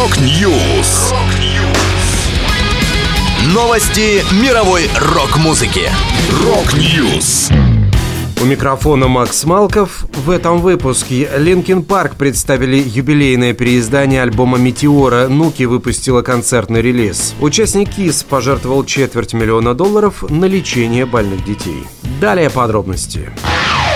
Rock News. Новости мировой рок-музыки. Rock News. У микрофона Макс Малков. В этом выпуске Linkin Park представили юбилейное переиздание альбома «Meteora». Нуки выпустила концертный релиз. Участник KISS пожертвовал четверть миллиона долларов на лечение больных детей. Далее подробности. Falling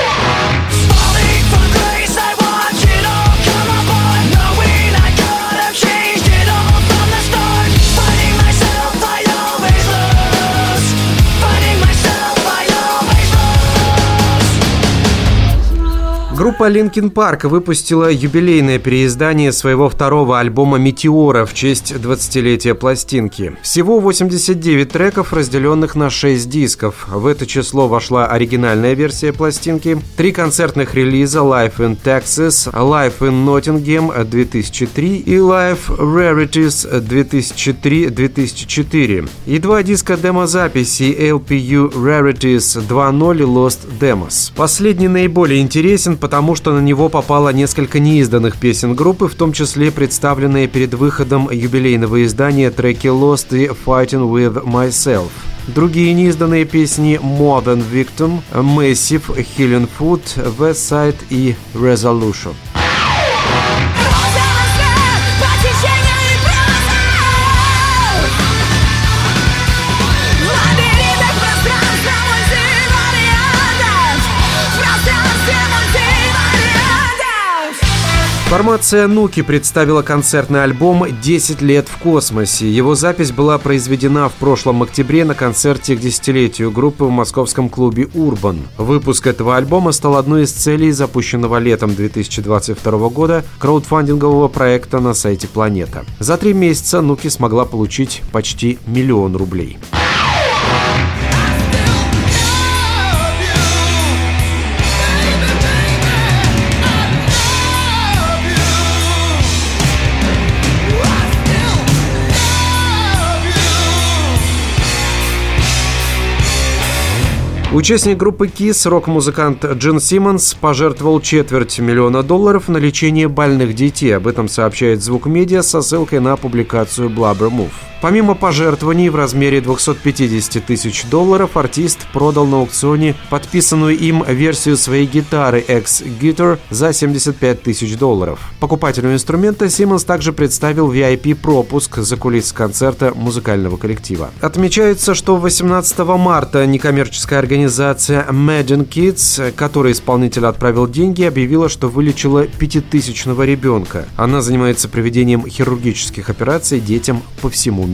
Группа Linkin Park выпустила юбилейное переиздание своего второго альбома «Метеора» в честь 20-летия пластинки. Всего 89 треков, разделенных на 6 дисков. В это число вошла оригинальная версия пластинки, три концертных релиза «Life in Texas», «Life in Nottingham» 2003 и «Life Rarities» 2003-2004 и два диска демозаписи LPU Rarities 2.0 и Lost Demos. Последний наиболее интересен, потому что на него попало несколько неизданных песен группы, в том числе представленные перед выходом юбилейного издания треки Lost и Fighting With Myself. Другие неизданные песни More Than Victim, Massive, Healing Food, West Side и Resolution. Формация Нуки представила концертный альбом «10 лет в космосе». Его запись была произведена в прошлом октябре на концерте к десятилетию группы в московском клубе «Урбан». Выпуск этого альбома стал одной из целей запущенного летом 2022 года краудфандингового проекта на сайте «Планета». За три месяца Нуки смогла получить почти миллион рублей. Участник группы KISS, рок-музыкант Джин Симмонс, пожертвовал четверть миллиона долларов на лечение больных детей. Об этом сообщает Звук Медиа со ссылкой на публикацию Blabber Move. Помимо пожертвований в размере 250 тысяч долларов, артист продал на аукционе подписанную им версию своей гитары X-Guitar за 75 тысяч долларов. Покупателю инструмента Симмонс также представил VIP-пропуск за кулисы концерта музыкального коллектива. Отмечается, что 18 марта некоммерческая организация Imagine Kids, которой исполнитель отправил деньги, объявила, что вылечила пятитысячного ребенка. Она занимается проведением хирургических операций детям по всему